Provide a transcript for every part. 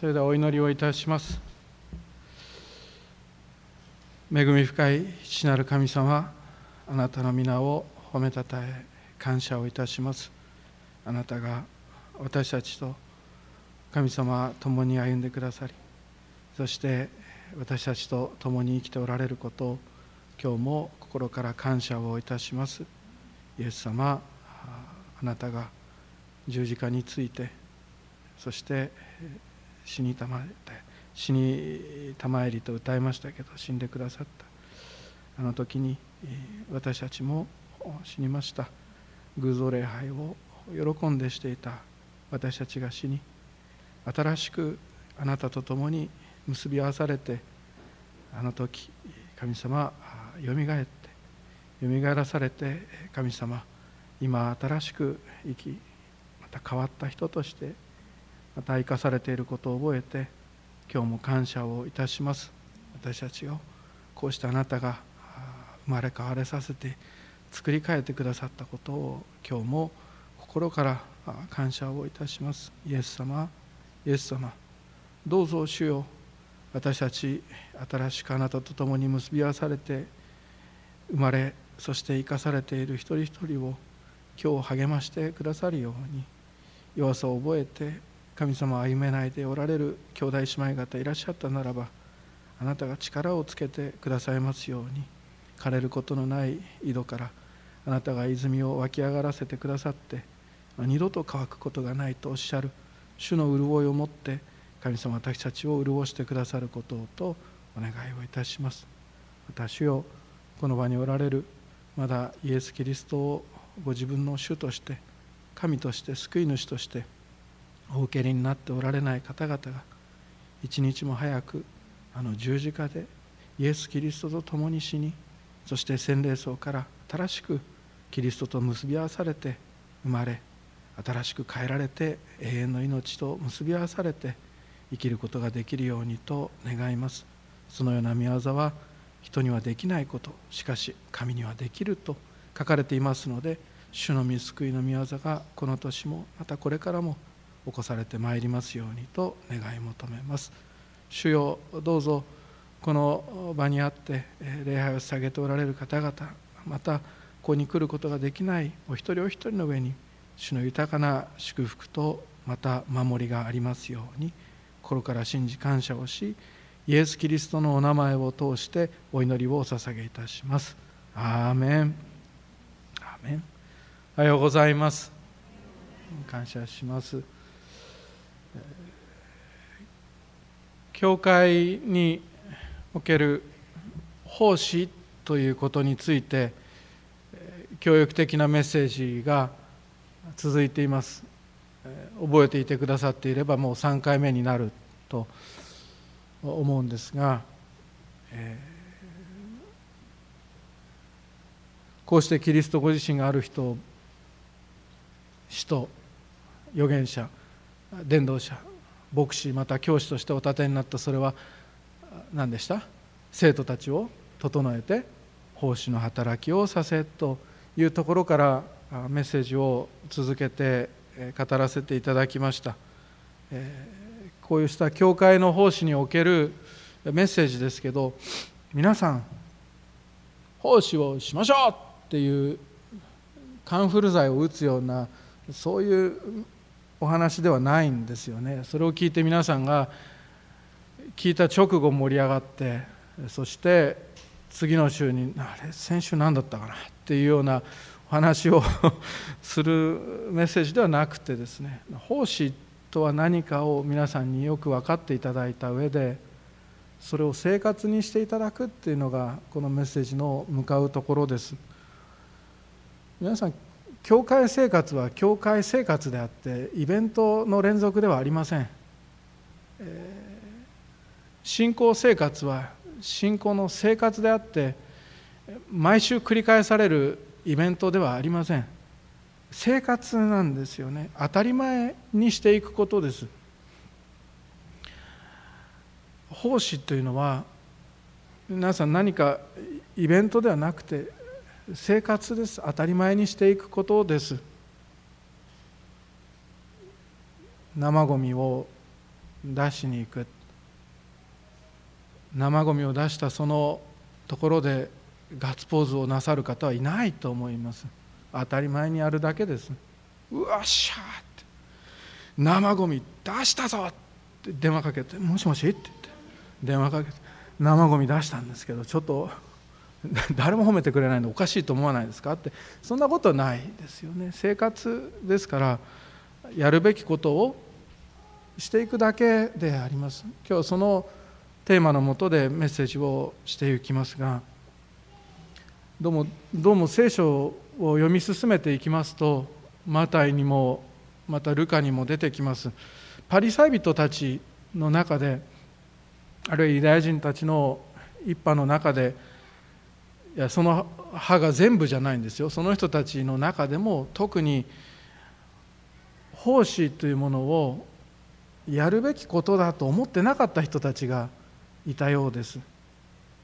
それではお祈りをいたします。恵み深い父なる神様あなたの皆を褒めたたえ感謝をいたします。あなたが私たちと神様共に歩んでくださりそして私たちと共に生きておられることを今日も心から感謝をいたします。イエス様あなたが十字架についてそして死にたまえ死にたまえりと歌いましたけど死んでくださった。あの時に私たちも死にました。偶像礼拝を喜んでしていた私たちが死に新しくあなたと共に結び合わされてあの時神様よみがえってよみがえらされて神様今新しく生きまた変わった人としてまた生かされていることを覚えて今日も感謝をいたします私たちをこうしてあなたが生まれ変われさせて作り変えてくださったことを今日も心から感謝をいたしますイエス様イエス様どうぞ主よ私たち新しくあなたと共に結び合わされて生まれそして生かされている一人一人を今日励ましてくださるように弱さを覚えて神様を歩めないでおられる兄弟姉妹方いらっしゃったならばあなたが力をつけてくださいますように枯れることのない井戸からあなたが泉を湧き上がらせてくださって二度と乾くことがないとおっしゃる主の潤いを持って神様私たちを潤してくださることをとお願いをいたします。私をこの場におられるまだイエス・キリストをご自分の主として神として救い主としてお受けになっておられない方々が一日も早くあの十字架でイエス・キリストと共に死にそして洗礼層から新しくキリストと結び合わされて生まれ新しく変えられて永遠の命と結び合わされて生きることができるようにと願います。そのような見業は人にはできないことしかし神にはできると書かれていますので主の御救いの御業がこの年もまたこれからも起こされてまいりますようにと願い求めます。主よどうぞこの場にあって礼拝を捧げておられる方々またここに来ることができないお一人お一人の上に主の豊かな祝福とまた守りがありますように心から信じ感謝をしイエス・キリストのお名前を通してお祈りをお捧げいたします。アーメン。アーメン。おはようございます。感謝します。教会における奉仕ということについて教育的なメッセージが続いています。覚えていてくださっていればもう3回目になると思うんですが、こうしてキリストご自身がある人使徒預言者伝道者牧師また教師としてお立てになったそれは何でした？生徒たちを整えて奉仕の働きをさせというところからメッセージを続けて語らせていただきました、こうした教会の奉仕におけるメッセージですけど皆さん奉仕をしましょうっていうカンフル剤を打つようなそういうお話ではないんですよね。それを聞いて皆さんが聞いた直後盛り上がってそして次の週にあれ先週何だったかな？っていうようなお話を するメッセージではなくてですね奉仕とは何かを皆さんによく分かっていただいた上でそれを生活にしていただくっていうのがこのメッセージの向かうところです。皆さん教会生活は教会生活であってイベントの連続ではありません、え、信仰生活は信仰の生活であって毎週繰り返されるイベントではありません。生活なんですよね。当たり前にしていくことです。奉仕というのは皆さん何かイベントではなくて生活です。当たり前にしていくことです。生ごみを出しに行く。生ゴミを出したそのところでガッツポーズをなさる方はいないと思います。当たり前にあるだけです。うわっしゃーって。生ゴミ出したぞって電話かけて「もしもし?」って言って電話かけて生ゴミ出したんですけどちょっと 誰も褒めてくれないのおかしいと思わないですかって。そんなことないですよね。生活ですからやるべきことをしていくだけであります。今日そのテーマのもとでメッセージをしていきますがどうもどうも聖書を読み進めていきますとマタイにもまたルカにも出てきます。パリサイ人たちの中であるいはユダヤ人たちの一派の中でいやその派が全部じゃないんですよ。その人たちの中でも特に奉仕というものをやるべきことだと思ってなかった人たちがいたようです。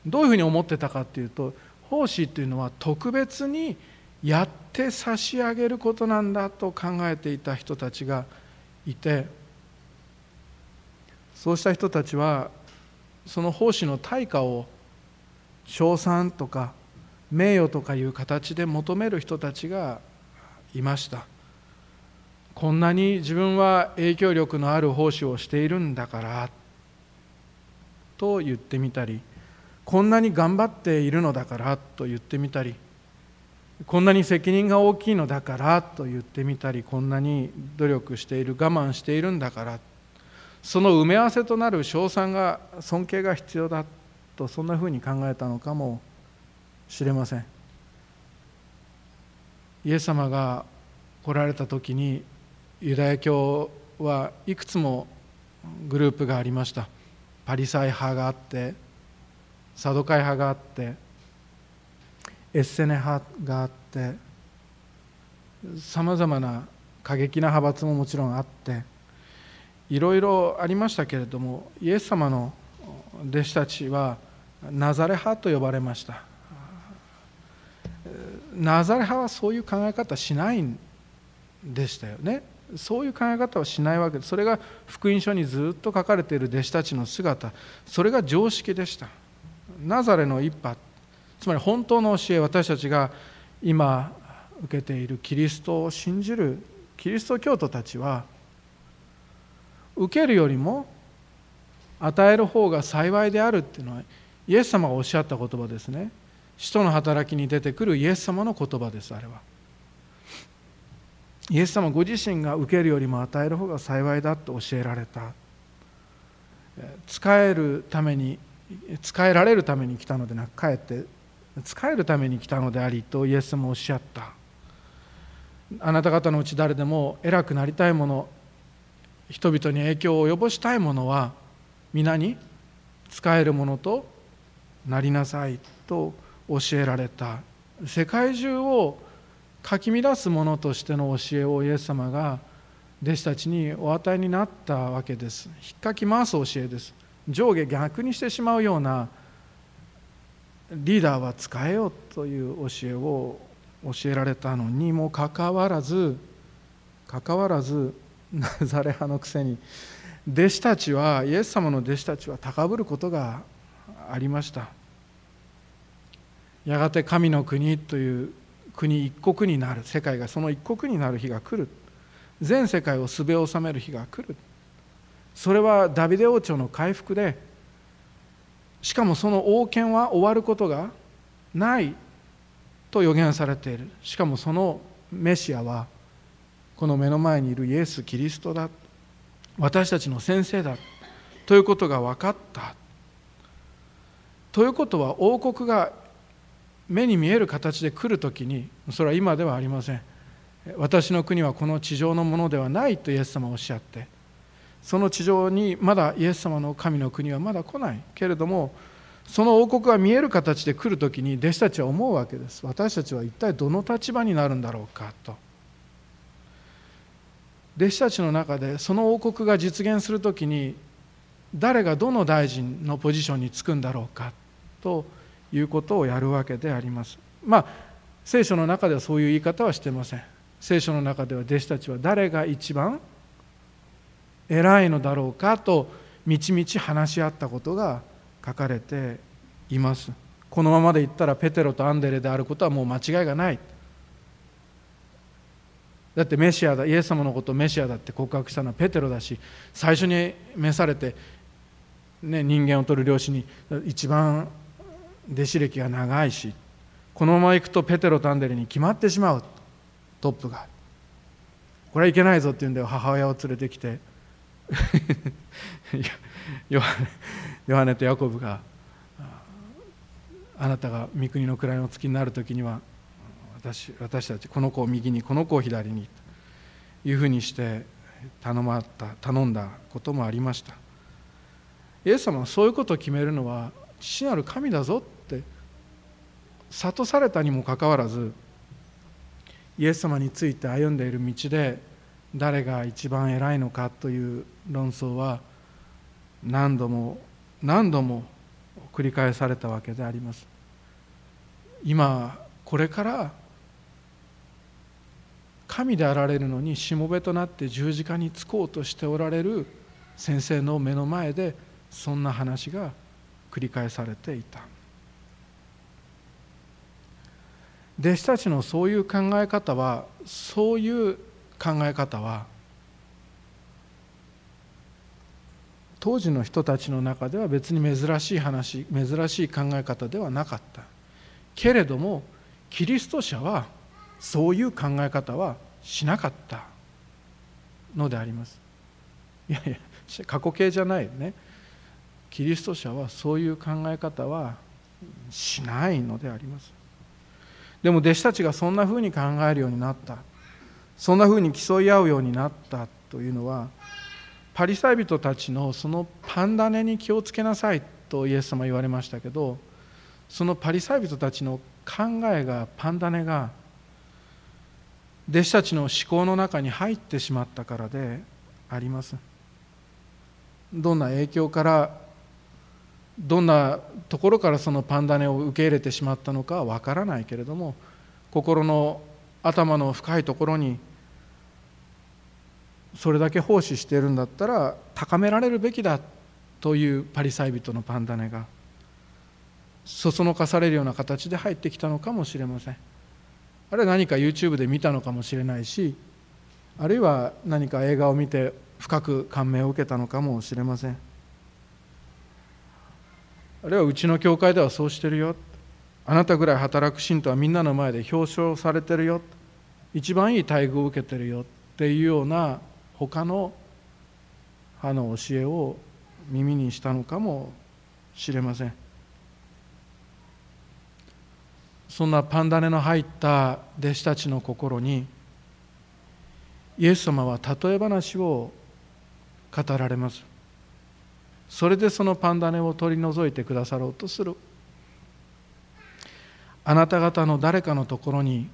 どういうふうに思ってたかっていうと奉仕というのは特別にやって差し上げることなんだと考えていた人たちがいてそうした人たちはその奉仕の対価を称賛とか名誉とかいう形で求める人たちがいました。こんなに自分は影響力のある奉仕をしているんだからと言ってみたりこんなに頑張っているのだからと言ってみたりこんなに責任が大きいのだからと言ってみたりこんなに努力している我慢しているんだからその埋め合わせとなる称賛が尊敬が必要だ。とそんなふうに考えたのかもしれません。イエス様が来られた時にユダヤ教はいくつもグループがありました。パリサイ派があってサドカイ派があってエッセネ派があってさまざまな過激な派閥ももちろんあっていろいろありましたけれどもイエス様の弟子たちはナザレ派と呼ばれました。ナザレ派はそういう考え方しないんでしたよね。そういう考え方はしないわけでそれが福音書にずっと書かれている弟子たちの姿それが常識でした。ナザレの一派つまり本当の教え私たちが今受けているキリストを信じるキリスト教徒たちは受けるよりも与える方が幸いであるっていうのはイエス様がおっしゃった言葉ですね。使徒の働きに出てくるイエス様の言葉ですあれは。イエス様ご自身が受けるよりも与える方が幸いだと教えられた。使えるために使えられるために来たのでなくかえって使えるために来たのでありとイエス様おっしゃった。あなた方のうち誰でも偉くなりたいもの人々に影響を及ぼしたいものは皆に使えるものとなりなさいと教えられた。世界中をかき乱すものとしての教えをイエス様が弟子たちにお与えになったわけです。引っかき回す教えです。上下逆にしてしまうようなリーダーは使えよという教えを教えられたのにもかかわらずかかわらず ナザレ派のくせに弟子たちはイエス様の弟子たちは高ぶることがありました。やがて神の国という国一国になる。世界がその一国になる日が来る。全世界をすべ収める日が来る。それはダビデ王朝の回復で。しかもその王権は終わることがないと予言されている。しかもそのメシアはこの目の前にいるイエス・キリストだ。私たちの先生だ。ということが分かった。ということは王国が目に見える形で来る時にそれは今ではありません。私の国はこの地上のものではないとイエス様はおっしゃって。その地上にまだイエス様の神の国はまだ来ないけれどもその王国が見える形で来る時に弟子たちは思うわけです。私たちは一体どの立場になるんだろうかと。弟子たちの中でその王国が実現する時に誰がどの大臣のポジションにつくんだろうか。ということをやるわけであります。まあ聖書の中ではそういう言い方はしてません。聖書の中では弟子たちは誰が一番偉いのだろうかとみちみち話し合ったことが書かれています。このままでいったらペテロとアンデレであることはもう間違いがない。だってメシアだイエス様のことをメシアだって告白したのはペテロだし最初に召されて、ね、人間を取る漁師に一番弟子歴が長いしこのまま行くとペテロとアンデレに決まってしまうトップがこれはいけないぞっていうんで母親を連れてきて。ヨハネとヤコブがあなたが三国の位の月になる時には私私たちこの子を右にこの子を左にというふうにして頼まった頼んだこともありました。イエス様はそういうことを決めるのは父なる神だぞって諭されたにもかかわらずイエス様について歩んでいる道で誰が一番偉いのかという論争は何度も何度も繰り返されたわけであります。今これから神であられるのにしもべとなって十字架につこうとしておられる先生の目の前でそんな話が繰り返されていた。弟子たちのそういう考え方はそういう考え方は当時の人たちの中では別に珍しい話珍しい考え方ではなかった。けれどもキリスト者はそういう考え方はしなかったのであります。いやいや過去形じゃないね。キリスト者はそういう考え方はしないのであります。でも弟子たちがそんなふうに考えるようになった。そんなふうに競い合うようになったというのはパリサイ人たちのそのパンダネに気をつけなさいとイエス様言われましたけどそのパリサイ人たちの考えがパンダネが弟子たちの思考の中に入ってしまったからであります。どんな影響からどんなところからそのパンダネを受け入れてしまったのかは分からないけれども心の頭の深いところにそれだけ奉仕しているんだったら高められるべきだというパリサイ人のパンダネがそそのかされるような形で入ってきたのかもしれません。あるいは何か YouTube で見たのかもしれないしあるいは何か映画を見て深く感銘を受けたのかもしれません。あるいはうちの教会ではそうしてるよ。あなたぐらい働く信徒はみんなの前で表彰されてるよ。一番いい待遇を受けてるよっていうような他の歯の教えを耳にしたのかもしれません。そんなパンダネの入った弟子たちの心にイエス様は例え話を語られます。それでそのパンダネを取り除いてくださろうとする。あなた方の誰かのところに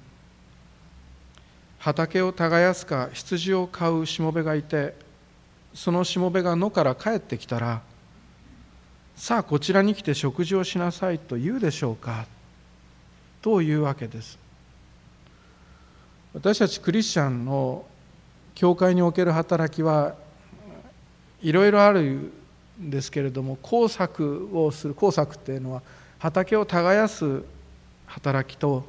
畑を耕すか羊を飼うしもべがいてそのしもべが野から帰ってきたらさあこちらに来て食事をしなさいと言うでしょうかというわけです。私たちクリスチャンの教会における働きはいろいろあるですけれども工作をする工作っていうのは畑を耕す働きと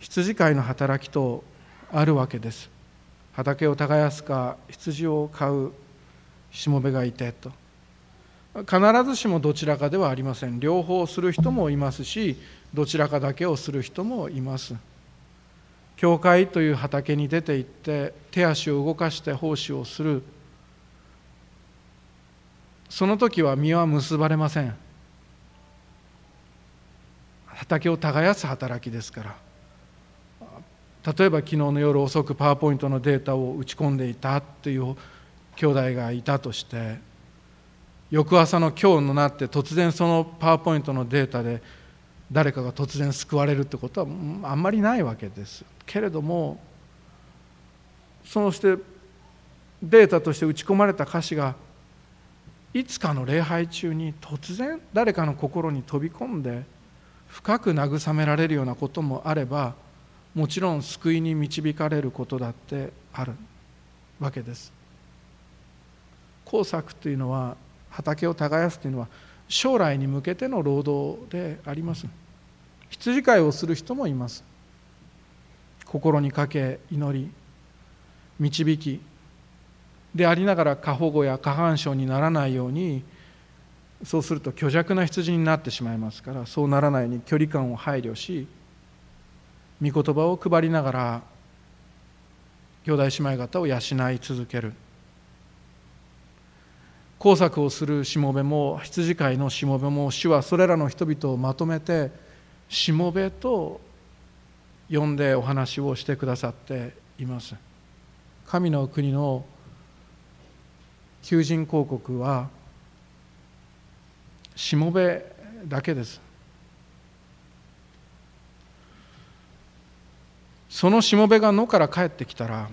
羊飼いの働きとあるわけです。畑を耕すか羊を飼うしもべがいてと。必ずしもどちらかではありません。両方する人もいますしどちらかだけをする人もいます。教会という畑に出て行って手足を動かして奉仕をする。その時は実は結ばれません。畑を耕す働きですから。例えば昨日の夜遅くパワーポイントのデータを打ち込んでいたっていう兄弟がいたとして翌朝の今日になって突然そのパワーポイントのデータで誰かが突然救われるってことはあんまりないわけです。けれどもそうしてデータとして打ち込まれた歌詞がいつかの礼拝中に突然誰かの心に飛び込んで深く慰められるようなこともあればもちろん救いに導かれることだってある。わけです。工作というのは畑を耕すというのは将来に向けての労働であります。羊飼いをする人もいます。心にかけ祈り導きでありながら過保護や過半症にならないようにそうすると虚弱な羊になってしまいますからそうならないように距離感を配慮し御言葉を配りながら兄弟姉妹方を養い続ける。工作をするしもべも羊飼いのしもべも主はそれらの人々をまとめてしもべと呼んでお話をしてくださっています。神の国の求人広告はしもべだけです。そのしもべが野から帰ってきたら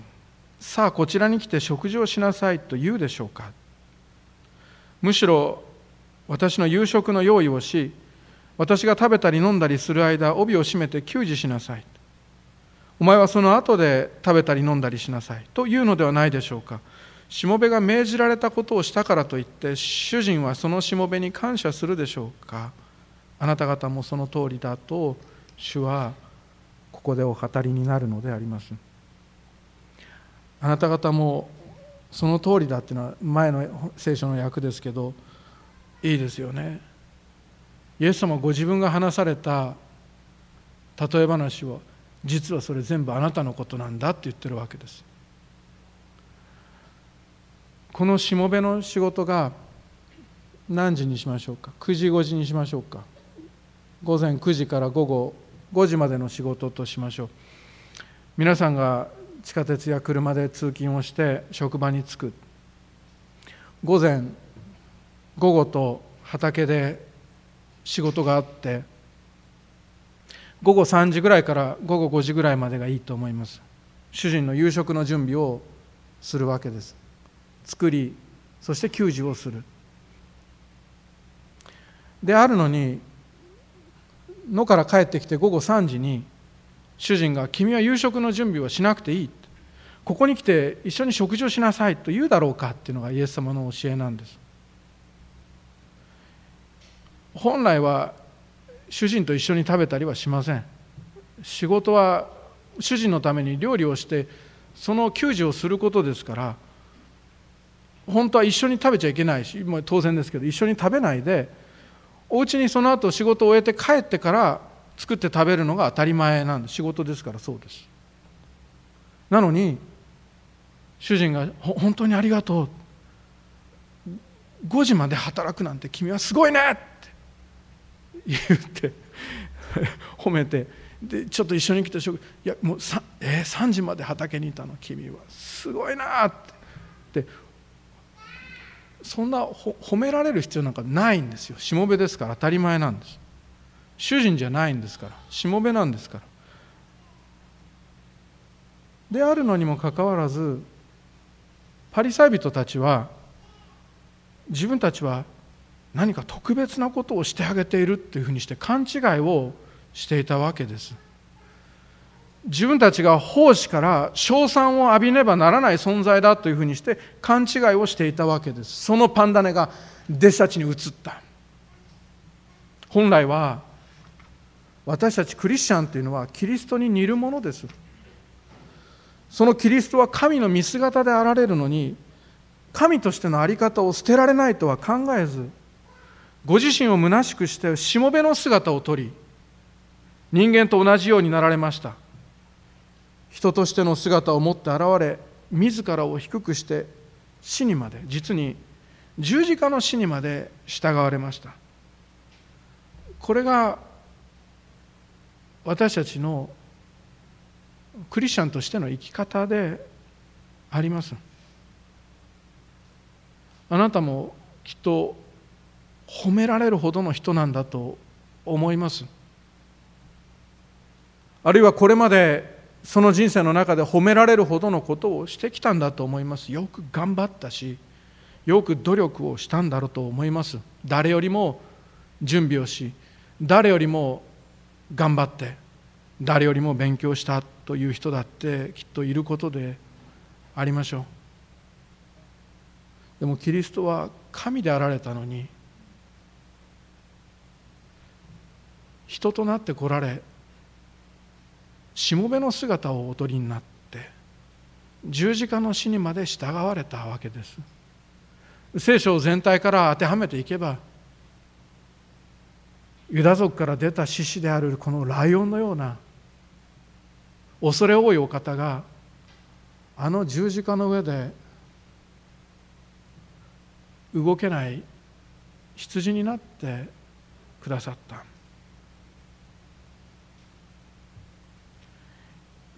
さあこちらに来て食事をしなさいと言うでしょうか。むしろ私の夕食の用意をし私が食べたり飲んだりする間帯を締めて給仕しなさい。お前はその後で食べたり飲んだりしなさいというのではないでしょうか。しもべが命じられたことをしたからといって主人はそのしもべに感謝するでしょうか？あなた方もその通りだと主はここでお語りになるのであります。あなた方もその通りだっていうのは前の聖書の訳ですけどいいですよね。イエス様ご自分が話された例え話を実はそれ全部あなたのことなんだって言ってるわけです。このしもべの仕事が何時にしましょうか？9時5時にしましょうか？午前9時から午後5時までの仕事としましょう。皆さんが地下鉄や車で通勤をして職場に着く。午前午後と畑で仕事があって午後3時ぐらいから午後5時ぐらいまでがいいと思います。主人の夕食の準備をするわけです。作りそして給仕をする。であるのに野から帰ってきて午後3時に主人が「君は夕食の準備をしなくていい」ここに来て一緒に食事をしなさいと言うだろうかっていうのがイエス様の教えなんです。本来は主人と一緒に食べたりはしません。仕事は主人のために料理をしてその給仕をすることですから本当は一緒に食べちゃいけないし当然ですけど一緒に食べないでお家にその後仕事を終えて帰ってから作って食べるのが当たり前なんで仕事ですからそうです。なのに主人が「本当にありがとう」5時まで働くなんて君はすごいねって言って褒めてでちょっと一緒に来ていやもう 3,、えー、3時まで畑にいたの君はすごいなって。でそんな褒められる必要なんかないんですよ。しもべですから。当たり前なんです。主人じゃないんですから。しもべなんですから。であるのにもかかわらずパリサイ人たちは自分たちは何か特別なことをしてあげているっていうふうにして勘違いをしていたわけです。自分たちが奉仕から称賛を浴びねばならない存在だというふうにして勘違いをしていたわけです。そのパンダネが弟子たちに移った。本来は私たちクリスチャンというのはキリストに似るものです。そのキリストは神の見姿であられるのに神としての在り方を捨てられないとは考えずご自身を虚しくしてしもべの姿をとり人間と同じようになられました。人としての姿を持って現れ自らを低くして死にまで実に十字架の死にまで従われました。これが私たちのクリスチャンとしての生き方であります。あなたもきっと褒められるほどの人なんだと思います。あるいはこれまでその人生の中で褒められるほどのことをしてきたんだと思います。よく頑張ったしよく努力をしたんだろうと思います。誰よりも準備をし誰よりも頑張って誰よりも勉強したという人だってきっといることでありましょう。でもキリストは神であられたのに人となって来られしもべの姿をおとりになって十字架の死にまで従われたわけです。聖書全体から当てはめていけばユダ族から出た獅子であるこのライオンのような恐れ多いお方があの十字架の上で動けない羊になってくださった。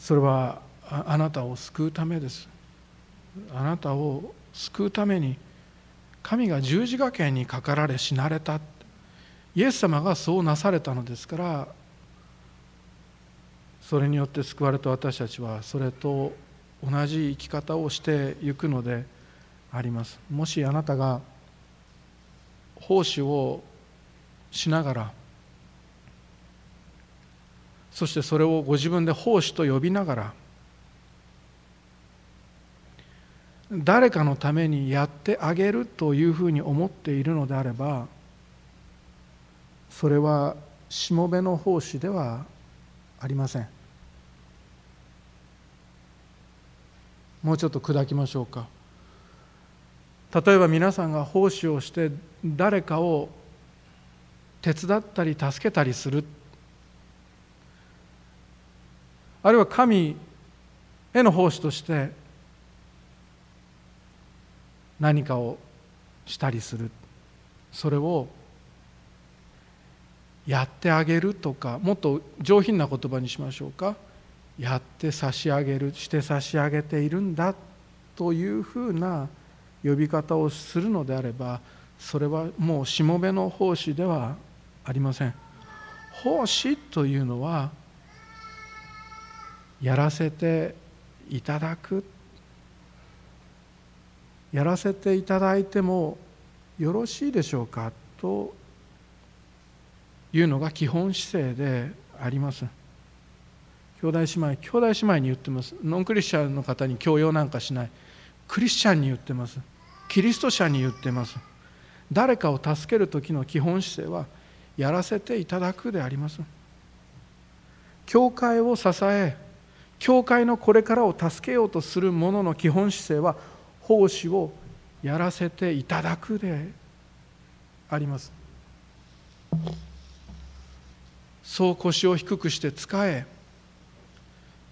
それはあなたを救うためです。あなたを救うために神が十字架刑にかかられ死なれた。イエス様がそうなされたのですからそれによって救われた私たちはそれと同じ生き方をしていくのであります。もしあなたが奉仕をしながらそしてそれをご自分で奉仕と呼びながら誰かのためにやってあげるというふうに思っているのであればそれはしもべの奉仕ではありません。もうちょっと砕きましょうか。例えば皆さんが奉仕をして誰かを手伝ったり助けたりする。あるいは神への奉仕として何かをしたりする。それをやってあげるとかもっと上品な言葉にしましょうか。やって差し上げるして差し上げているんだというふうな呼び方をするのであればそれはもうしもべの奉仕ではありません。奉仕というのはやらせていただく。やらせていただいてもよろしいでしょうかというのが基本姿勢であります。兄弟姉妹兄弟姉妹に言ってます。ノンクリスチャンの方に強要なんかしない。クリスチャンに言ってます。キリスト者に言ってます。誰かを助ける時の基本姿勢はやらせていただくであります。教会を支え教会のこれからを助けようとする者の基本姿勢は奉仕をやらせていただくであります。そう腰を低くして仕え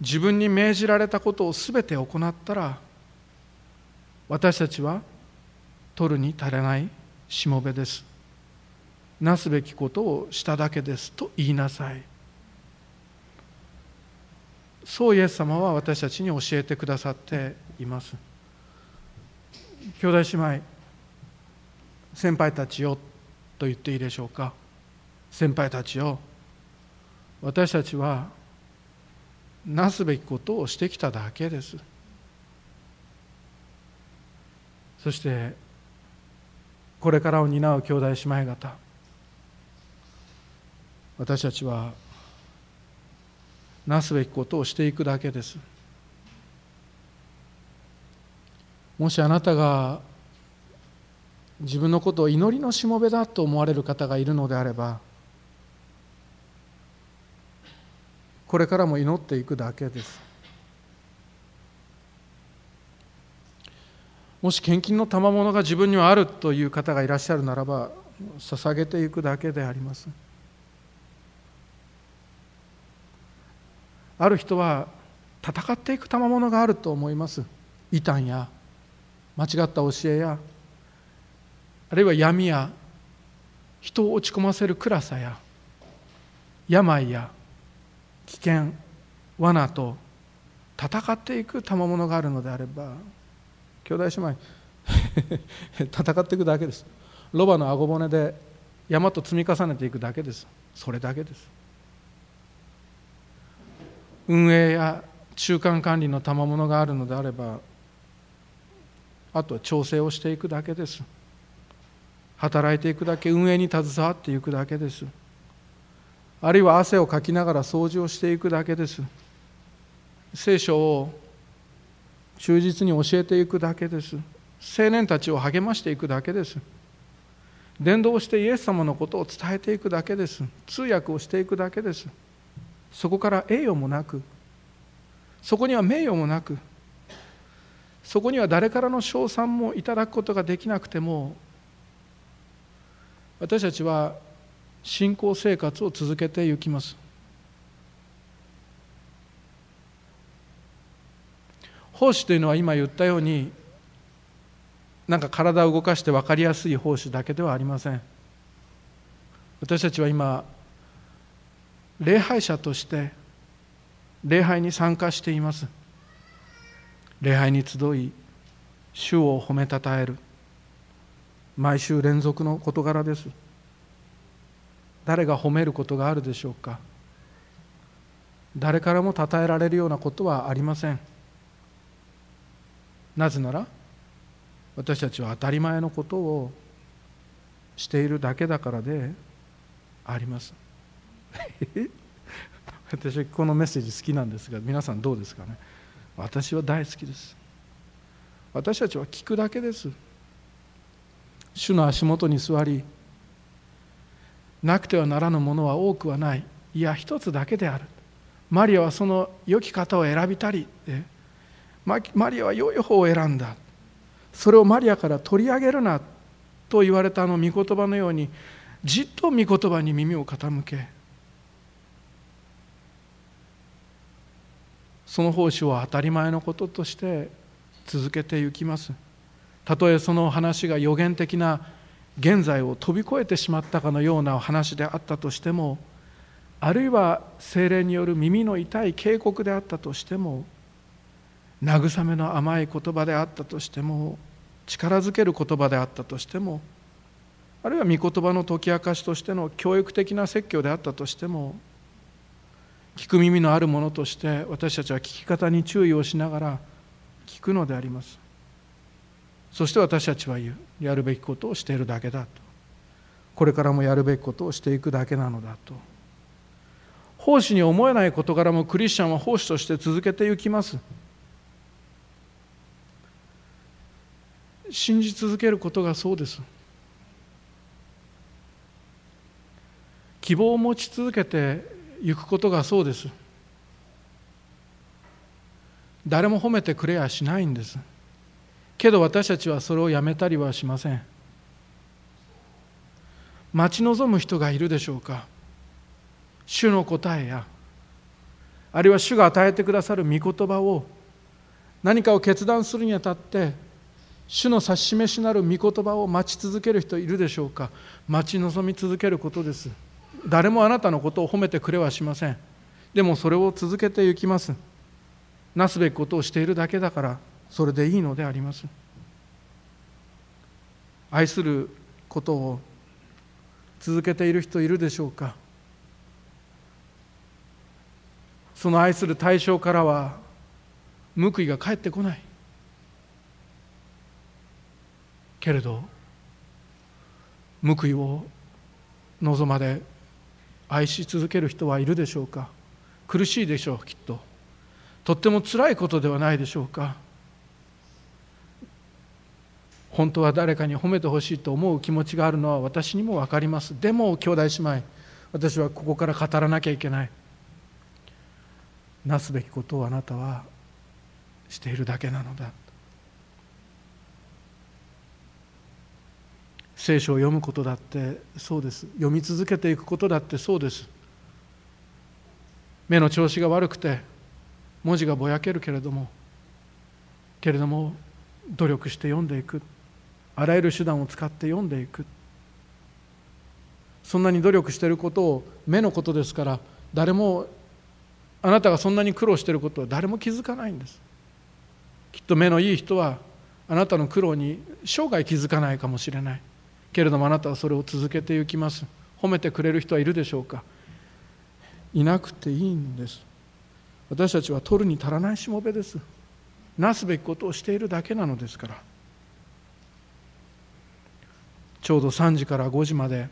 自分に命じられたことを全て行ったら私たちは取るに足れないしもべです。なすべきことをしただけですと言いなさい。そうイエス様は私たちに教えてくださっています。兄弟姉妹先輩たちよと言っていいでしょうか。先輩たちよ私たちはなすべきことをしてきただけです。そしてこれからを担う兄弟姉妹方私たちはなすべきことをしていくだけです。もしあなたが自分のことを祈りのしもべだと思われる方がいるのであればこれからも祈っていくだけです。もし献金の賜物が自分にはあるという方がいらっしゃるならば捧げていくだけであります。ある人は戦っていく賜物があると思います。異端や間違った教えやあるいは闇や人を落ち込ませる暗さや病や危険罠と戦っていく賜物があるのであれば兄弟姉妹 戦っていくだけです。ロバの顎骨で山と積み重ねていくだけです。それだけです。運営や中間管理の賜物があるのであればあとは調整をしていくだけです。働いていくだけ運営に携わっていくだけです。あるいは汗をかきながら掃除をしていくだけです。聖書を忠実に教えていくだけです。青年たちを励ましていくだけです。伝道してイエス様のことを伝えていくだけです。通訳をしていくだけです。そこから栄誉もなくそこには名誉もなくそこには誰からの称賛もいただくことができなくても私たちは信仰生活を続けていきます。奉仕というのは今言ったようになんか体を動かして分かりやすい奉仕だけではありません。私たちは今礼拝者として礼拝に参加しています。礼拝に集い主を褒めたたえる。毎週連続の事柄です。誰が褒めることがあるでしょうか。誰からも称えられるようなことはありません。なぜなら私たちは当たり前のことをしているだけだからであります。私はこのメッセージ好きなんですが皆さんどうですかね？私は大好きです。私たちは聞くだけです。主の足元に座りなくてはならぬものは多くはない。いや一つだけである。マリアはその良き方を選びたりマリアは良い方を選んだ。それをマリアから取り上げるなと言われたあの御言葉のようにじっと御言葉に耳を傾けその奉仕を当たり前のこととして続けていきます。たとえその話が予言的な現在を飛び越えてしまったかのような話であったとしてもあるいは精霊による耳の痛い警告であったとしても慰めの甘い言葉であったとしても力づける言葉であったとしてもあるいは御言葉の解き明かしとしての教育的な説教であったとしても聞く耳のあるものとして私たちは聞き方に注意をしながら聞くのであります。そして私たちは言う。やるべきことをしているだけだと。これからもやるべきことをしていくだけなのだと。奉仕に思えない事柄もクリスチャンは奉仕として続けていきます。信じ続けることがそうです。希望を持ち続けて行くことがそうです。誰も褒めてくれやしないんです。けど私たちはそれをやめたりはしません。待ち望む人がいるでしょうか。主の答えや。あるいは主が与えてくださる御言葉を。何かを決断するにあたって。主の指し示しなる御言葉を待ち続ける人いるでしょうか。待ち望み続けることです。誰もあなたのことを褒めてくれはしません。でもそれを続けていきます。なすべきことをしているだけだからそれでいいのであります。愛することを続けている人いるでしょうか。その愛する対象からは報いが返ってこない。けれど報いを望まで愛し続ける人はいるでしょうか？苦しいでしょうきっと。とってもつらいことではないでしょうか？本当は誰かに褒めてほしいと思う気持ちがあるのは私にも分かります。でも兄弟姉妹私はここから語らなきゃいけない。なすべきことをあなたはしているだけなのだ。聖書を読むことだってそうです。読み続けていくことだってそうです。目の調子が悪くて文字がぼやけるけれどもけれども努力して読んでいく。あらゆる手段を使って読んでいく。そんなに努力していることを目のことですから誰もあなたがそんなに苦労していることは誰も気づかないんです。きっと目のいい人はあなたの苦労に生涯気づかないかもしれない。けれどもあなたはそれを続けていきます。褒めてくれる人はいるでしょうか。いなくていいんです。私たちは取るに足らないしもべです。なすべきことをしているだけなのですから。ちょうど3時から5時まで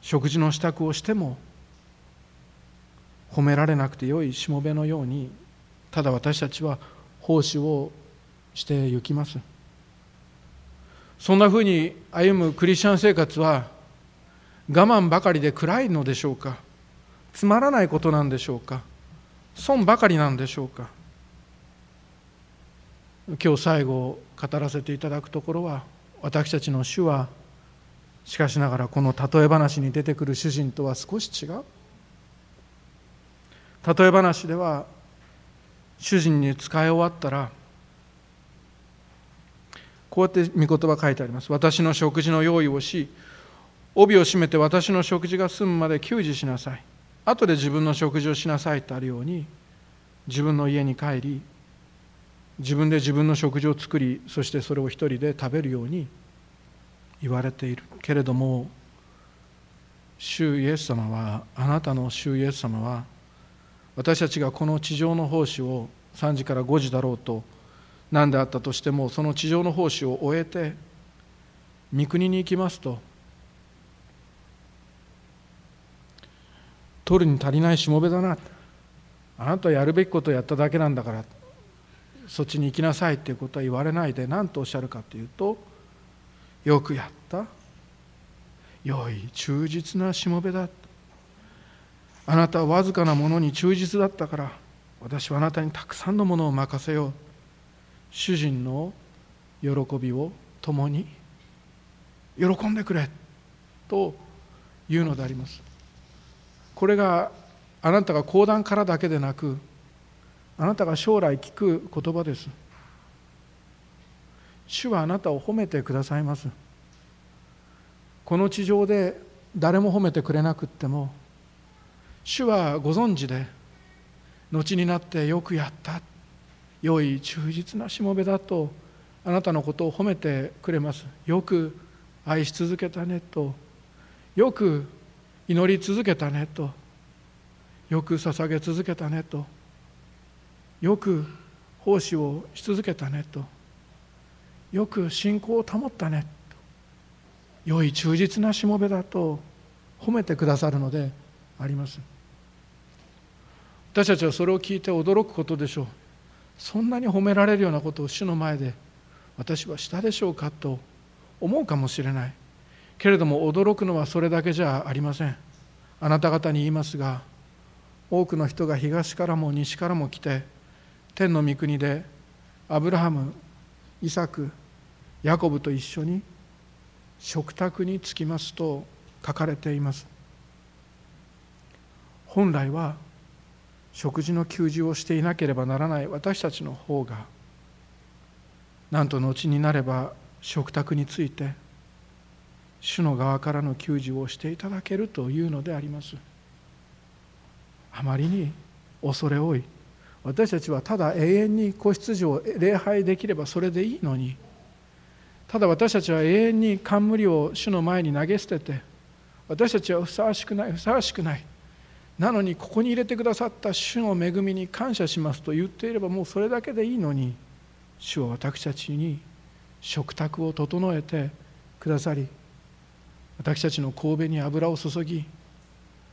食事の支度をしても褒められなくてよいしもべのようにただ私たちは奉仕をしてゆきます。そんなふうに歩むクリスチャン生活は我慢ばかりで暗いのでしょうか？つまらないことなんでしょうか？損ばかりなんでしょうか？今日最後語らせていただくところは私たちの主はしかしながらこの例え話に出てくる主人とは少し違う。例え話では主人に使い終わったらこうやって御言葉書いてあります。私の食事の用意をし帯を締めて私の食事が済むまで給仕しなさい。後で自分の食事をしなさいとあるように自分の家に帰り自分で自分の食事を作りそしてそれを一人で食べるように言われているけれども主イエス様はあなたの主イエス様は私たちがこの地上の奉仕を3時から5時だろうと何であったとしてもその地上の奉仕を終えて三国に行きますと取るに足りないしもべだな。あなたはやるべきことをやっただけなんだからそっちに行きなさいっていうことは言われないで何とおっしゃるかというとよくやった。良い忠実なしもべだ。あなたはわずかなものに忠実だったから私はあなたにたくさんのものを任せよう。主人の喜びを共に喜んでくれというのであります。これがあなたが講談からだけでなくあなたが将来聞く言葉です。主はあなたを褒めてくださいます。この地上で誰も褒めてくれなくっても主はご存知で後になってよくやった。良い忠実なしもべだとあなたのことを褒めてくれます。よく愛し続けたねと。よく祈り続けたねと。よく捧げ続けたねと。よく奉仕をし続けたねと。よく信仰を保ったねと。良い忠実なしもべだと。褒めてくださるのであります。私たちはそれを聞いて驚くことでしょう。そんなに褒められるようなことを主の前で私はしたでしょうかと思うかもしれない。けれども驚くのはそれだけじゃありません。あなた方に言いますが多くの人が東からも西からも来て天の御国でアブラハムイサクヤコブと一緒に食卓に着きますと書かれています。本来は食事の給仕をしていなければならない私たちの方がなんと後になれば食卓について主の側からの給仕をしていただけるというのであります。あまりに恐れ多い。私たちはただ永遠に子羊を礼拝できればそれでいいのにただ私たちは永遠に冠を主の前に投げ捨てて私たちはふさわしくないふさわしくない。なのにここに入れてくださった主の恵みに感謝しますと言っていればもうそれだけでいいのに主は私たちに食卓を整えてくださり私たちの神戸に油を注ぎ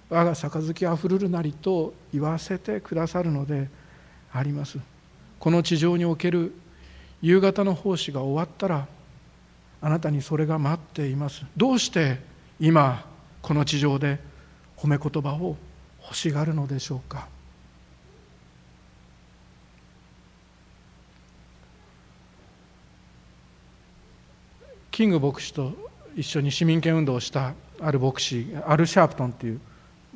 我が杯あふるるなりと言わせてくださるのであります。この地上における夕方の奉仕が終わったらあなたにそれが待っています。どうして今この地上で褒め言葉を欲しがるのでしょうか？キング牧師と一緒に市民権運動をしたある牧師アル・シャープトンという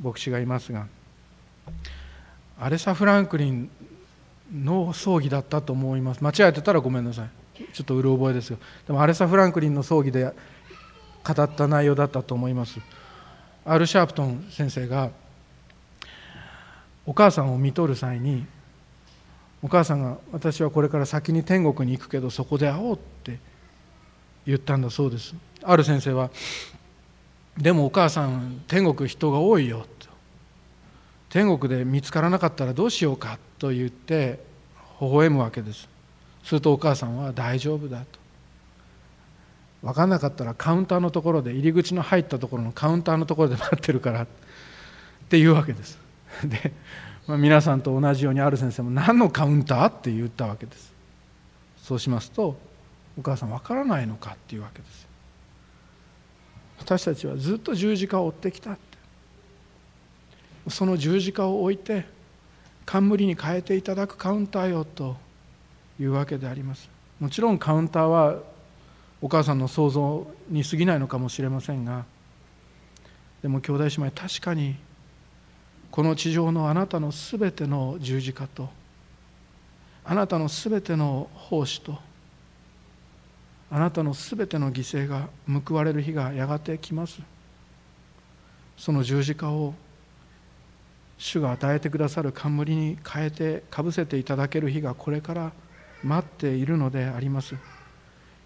牧師がいますがアレサ・フランクリンの葬儀だったと思います。間違えてたらごめんなさい。ちょっとうる覚えですよ。でもアレサ・フランクリンの葬儀で語った内容だったと思います。アル・シャープトン先生がお母さんを見とる際にお母さんが私はこれから先に天国に行くけどそこで会おうって言ったんだそうです。ある先生はでもお母さん天国人が多いよと。天国で見つからなかったらどうしようかと言って微笑むわけです。するとお母さんは大丈夫だと。分かんなかったらカウンターのところで入り口の入ったところのカウンターのところで待ってるからっていうわけです。で、まあ、皆さんと同じようにある先生も何のカウンターって言ったわけです。そうしますとお母さんわからないのかっていうわけです私たちはずっと十字架を追ってきたって。その十字架を置いて冠に変えていただくカウンターよというわけであります。もちろんカウンターはお母さんの想像に過ぎないのかもしれませんがでも兄弟姉妹確かにこの地上のあなたのすべての十字架とあなたのすべての奉仕とあなたのすべての犠牲が報われる日がやがて来ます。その十字架を主が与えてくださる冠に変えてかぶせていただける日がこれから待っているのであります。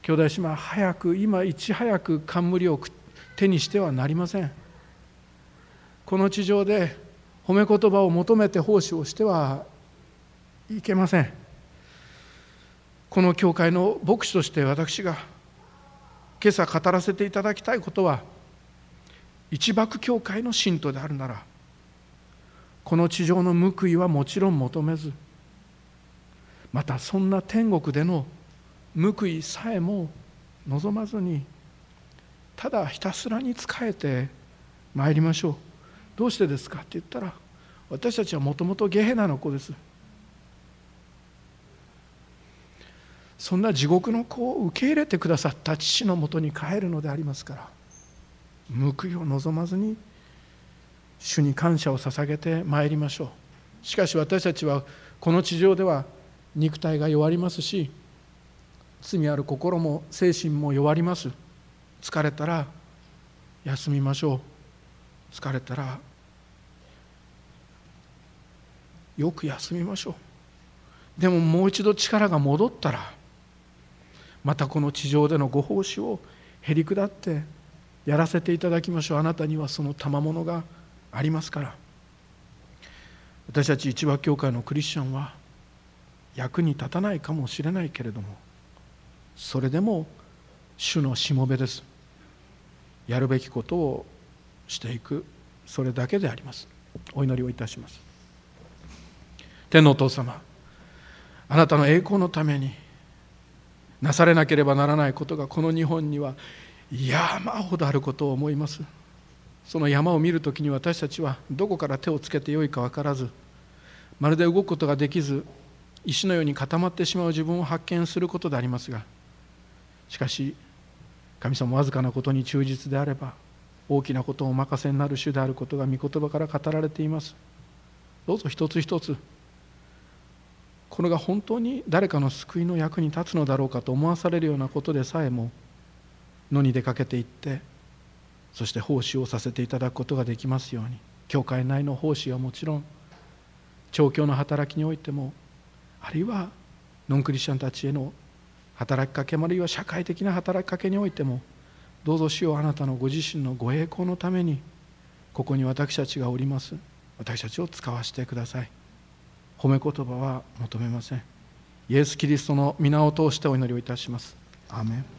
兄弟姉妹早く今いち早く冠を手にしてはなりません。この地上で褒め言葉を求めて奉仕をしてはいけません。この教会の牧師として私が今朝語らせていただきたいことは一幕教会の信徒であるならこの地上の報いはもちろん求めずまたそんな天国での報いさえも望まずにただひたすらに仕えてまいりましょう。どうしてですか？って言ったら私たちはもともとゲヘナの子です。そんな地獄の子を受け入れてくださった父のもとに帰るのでありますから報いを望まずに主に感謝を捧げてまいりましょう。しかし私たちはこの地上では肉体が弱りますし罪ある心も精神も弱ります。疲れたら休みましょう。疲れたらよく休みましょう。でももう一度力が戻ったらまたこの地上でのご奉仕をへり下ってやらせていただきましょう。あなたにはその賜物がありますから。私たち一和教会のクリスチャンは役に立たないかもしれないけれどもそれでも主のしもべです。やるべきことをしていくそれだけであります。お祈りをいたします。天のお父様あなたの栄光のためになされなければならないことがこの日本には山ほどあることを思います。その山を見るときに私たちはどこから手をつけてよいか分からずまるで動くことができず石のように固まってしまう自分を発見することでありますがしかし神様わずかなことに忠実であれば大きなことをお任せになる主であることが御言葉から語られています。どうぞ一つ一つこれが本当に誰かの救いの役に立つのだろうかと思わされるようなことでさえも野に出かけていってそして奉仕をさせていただくことができますように。教会内の奉仕はもちろん調教の働きにおいてもあるいはノンクリスチャンたちへの働きかけあるいは社会的な働きかけにおいてもどうぞ主よあなたのご自身のご栄光のためにここに私たちがおります。私たちを使わせてください。褒め言葉は求めません。イエス・キリストの皆を通してお祈りをいたします。アーメン。